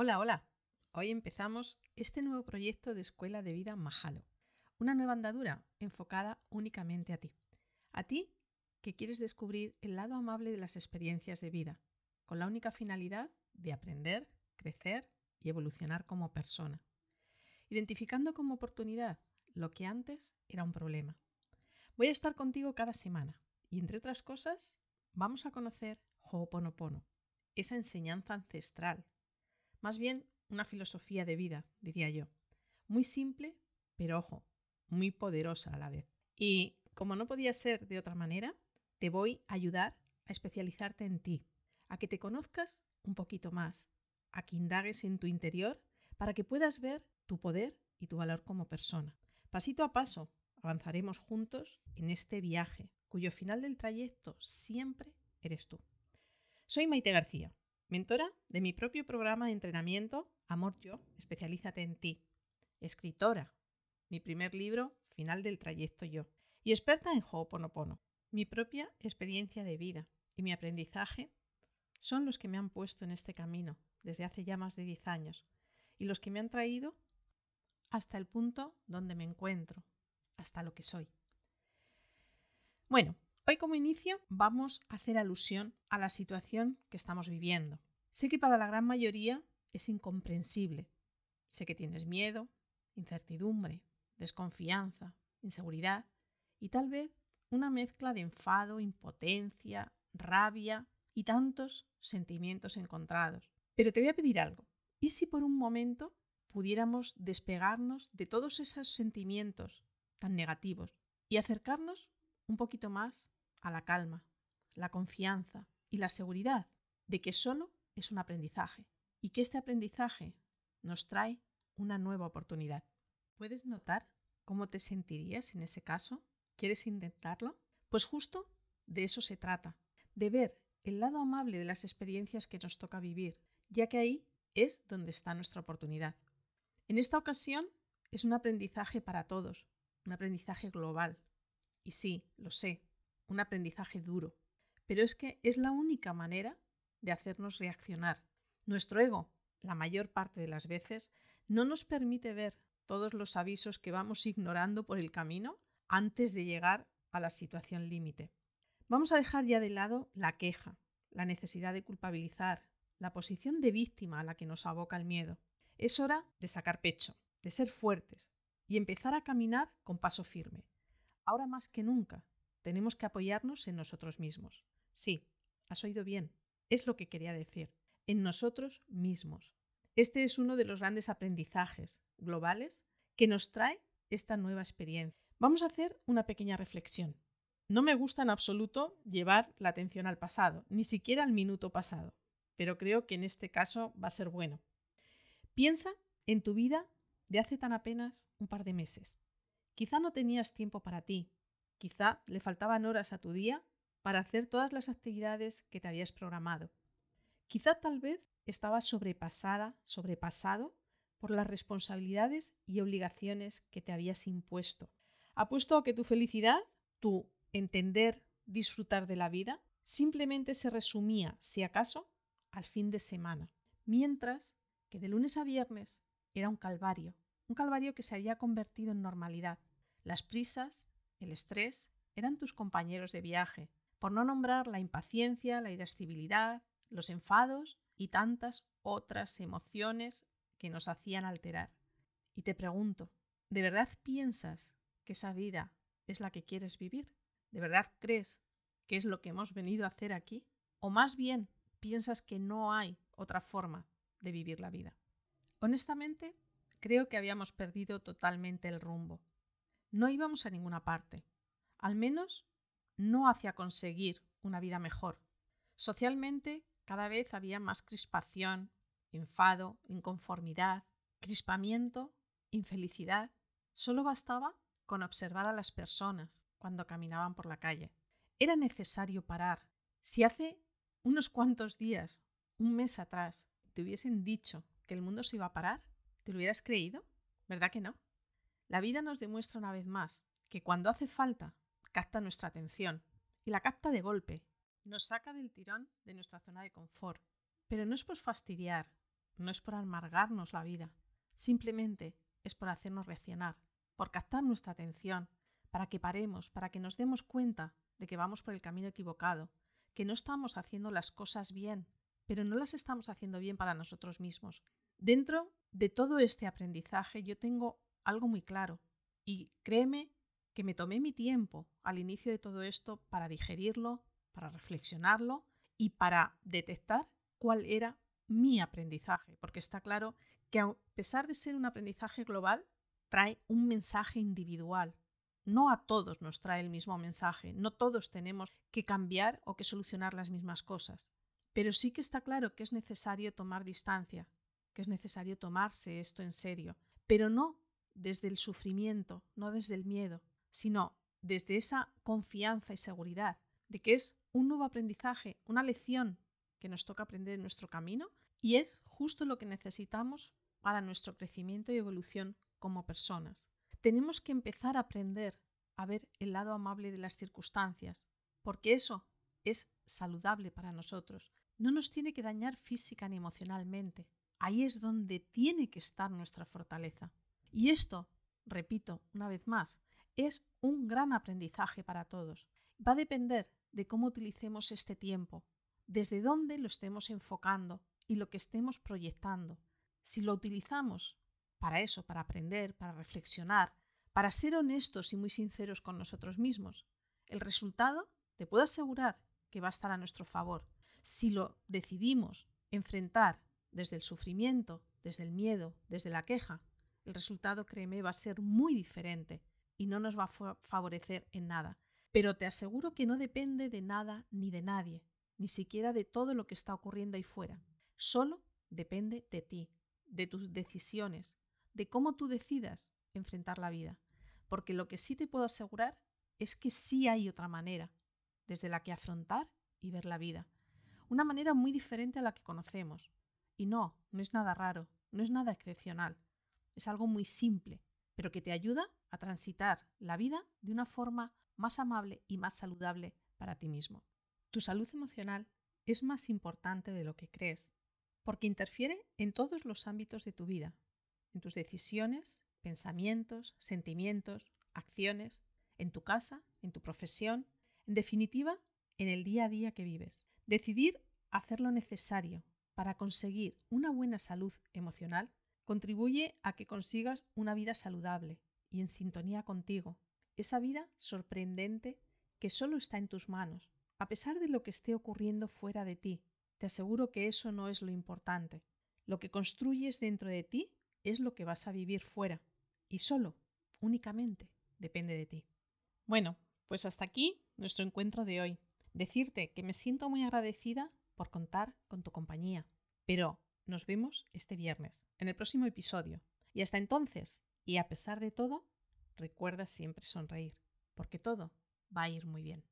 Hola, hola. Hoy empezamos este nuevo proyecto de Escuela de Vida Mahalo. Una nueva andadura enfocada únicamente a ti. A ti que quieres descubrir el lado amable de las experiencias de vida, con la única finalidad de aprender, crecer y evolucionar como persona. Identificando como oportunidad lo que antes era un problema. Voy a estar contigo cada semana y entre otras cosas vamos a conocer Ho'oponopono, esa enseñanza ancestral, más bien una filosofía de vida, diría yo, muy simple, pero ojo, muy poderosa a la vez. Y como no podía ser de otra manera, te voy a ayudar a especializarte en ti, a que te conozcas un poquito más, a que indagues en tu interior para que puedas ver tu poder y tu valor como persona. Pasito a paso avanzaremos juntos en este viaje, cuyo final del trayecto siempre eres tú. Soy Maite García, mentora de mi propio programa de entrenamiento Amor Yo, especialízate en ti, escritora, mi primer libro Final del trayecto yo, y experta en Ho'oponopono. Mi propia experiencia de vida y mi aprendizaje son los que me han puesto en este camino desde hace ya más de 10 años y los que me han traído hasta el punto donde me encuentro, hasta lo que soy. Bueno, hoy como inicio vamos a hacer alusión a la situación que estamos viviendo. Sé que para la gran mayoría es incomprensible. Sé que tienes miedo, incertidumbre, desconfianza, inseguridad y tal vez una mezcla de enfado, impotencia, rabia y tantos sentimientos encontrados. Pero te voy a pedir algo. ¿Y si por un momento pudiéramos despegarnos de todos esos sentimientos tan negativos y acercarnos un poquito más a la calma, la confianza y la seguridad de que solo es un aprendizaje y que este aprendizaje nos trae una nueva oportunidad. ¿Puedes notar cómo te sentirías en ese caso? ¿Quieres intentarlo? Pues justo de eso se trata, de ver el lado amable de las experiencias que nos toca vivir, ya que ahí es donde está nuestra oportunidad. En esta ocasión es un aprendizaje para todos, un aprendizaje global. Y sí, lo sé, un aprendizaje duro. Pero es que es la única manera de hacernos reaccionar. Nuestro ego, la mayor parte de las veces, no nos permite ver todos los avisos que vamos ignorando por el camino antes de llegar a la situación límite. Vamos a dejar ya de lado la queja, la necesidad de culpabilizar, la posición de víctima a la que nos aboca el miedo. Es hora de sacar pecho, de ser fuertes y empezar a caminar con paso firme. Ahora más que nunca tenemos que apoyarnos en nosotros mismos. Sí, has oído bien, es lo que quería decir, en nosotros mismos. Este es uno de los grandes aprendizajes globales que nos trae esta nueva experiencia. Vamos a hacer una pequeña reflexión. No me gusta en absoluto llevar la atención al pasado, ni siquiera al minuto pasado, pero creo que en este caso va a ser bueno. Piensa en tu vida de hace tan apenas un par de meses. Quizá no tenías tiempo para ti, quizá le faltaban horas a tu día para hacer todas las actividades que te habías programado. Quizá tal vez estabas sobrepasada, sobrepasado por las responsabilidades y obligaciones que te habías impuesto. Apuesto a que tu felicidad, tu entender, disfrutar de la vida, simplemente se resumía, si acaso, al fin de semana, mientras que de lunes a viernes era un calvario, un calvario que se había convertido en normalidad. Las prisas, el estrés, eran tus compañeros de viaje, por no nombrar la impaciencia, la irascibilidad, los enfados y tantas otras emociones que nos hacían alterar. Y te pregunto, ¿de verdad piensas que esa vida es la que quieres vivir? ¿De verdad crees que es lo que hemos venido a hacer aquí? ¿O más bien piensas que no hay otra forma de vivir la vida? Honestamente, creo que habíamos perdido totalmente el rumbo. No íbamos a ninguna parte, al menos no hacia conseguir una vida mejor. Socialmente, cada vez había más crispación, enfado, inconformidad, crispamiento, infelicidad. Solo bastaba con observar a las personas cuando caminaban por la calle. Era necesario parar. Si hace unos cuantos días, un mes atrás, te hubiesen dicho que el mundo se iba a parar, ¿te lo hubieras creído? ¿Verdad que no? La vida nos demuestra una vez más que cuando hace falta, capta nuestra atención y la capta de golpe. Nos saca del tirón de nuestra zona de confort. Pero no es por fastidiar, no es por amargarnos la vida, simplemente es por hacernos reaccionar, por captar nuestra atención, para que paremos, para que nos demos cuenta de que vamos por el camino equivocado, que no estamos haciendo las cosas bien, pero no las estamos haciendo bien para nosotros mismos. Dentro de todo este aprendizaje yo tengo algo muy claro y créeme que me tomé mi tiempo al inicio de todo esto para digerirlo, para reflexionarlo y para detectar cuál era mi aprendizaje, porque está claro que a pesar de ser un aprendizaje global, trae un mensaje individual. No a todos nos trae el mismo mensaje, no todos tenemos que cambiar o que solucionar las mismas cosas. Pero sí que está claro que es necesario tomar distancia, que es necesario tomarse esto en serio, pero no desde el sufrimiento, no desde el miedo, sino desde esa confianza y seguridad de que es un nuevo aprendizaje, una lección que nos toca aprender en nuestro camino y es justo lo que necesitamos para nuestro crecimiento y evolución como personas. Tenemos que empezar a aprender a ver el lado amable de las circunstancias, porque eso es saludable para nosotros. No nos tiene que dañar física ni emocionalmente. Ahí es donde tiene que estar nuestra fortaleza. Y esto, repito una vez más, es un gran aprendizaje para todos. Va a depender de cómo utilicemos este tiempo, desde dónde lo estemos enfocando y lo que estemos proyectando. Si lo utilizamos para eso, para aprender, para reflexionar, para ser honestos y muy sinceros con nosotros mismos, el resultado te puedo asegurar que va a estar a nuestro favor. Si lo decidimos enfrentar desde el sufrimiento, desde el miedo, desde la queja, el resultado, créeme, va a ser muy diferente y no nos va a favorecer en nada. Pero te aseguro que no depende de nada ni de nadie ni siquiera de todo lo que está ocurriendo ahí fuera. Solo depende de ti, de tus decisiones, de cómo tú decidas enfrentar la vida. Porque lo que sí te puedo asegurar es que sí hay otra manera desde la que afrontar y ver la vida. Una manera muy diferente a la que conocemos. Y no, no es nada raro, no es nada excepcional. Es algo muy simple, pero que te ayuda a transitar la vida de una forma más amable y más saludable para ti mismo. Tu salud emocional es más importante de lo que crees, porque interfiere en todos los ámbitos de tu vida, en tus decisiones, pensamientos, sentimientos, acciones, en tu casa, en tu profesión, en definitiva, en el día a día que vives. Decidir hacer lo necesario para conseguir una buena salud emocional contribuye a que consigas una vida saludable y en sintonía contigo, esa vida sorprendente que solo está en tus manos a pesar de lo que esté ocurriendo fuera de ti, te aseguro que eso no es lo importante. Lo que construyes dentro de ti es lo que vas a vivir fuera. Y solo, únicamente, depende de ti. Bueno, pues hasta aquí nuestro encuentro de hoy. Decirte que me siento muy agradecida por contar con tu compañía. Pero nos vemos este viernes, en el próximo episodio. Y hasta entonces, y a pesar de todo, recuerda siempre sonreír, porque todo va a ir muy bien.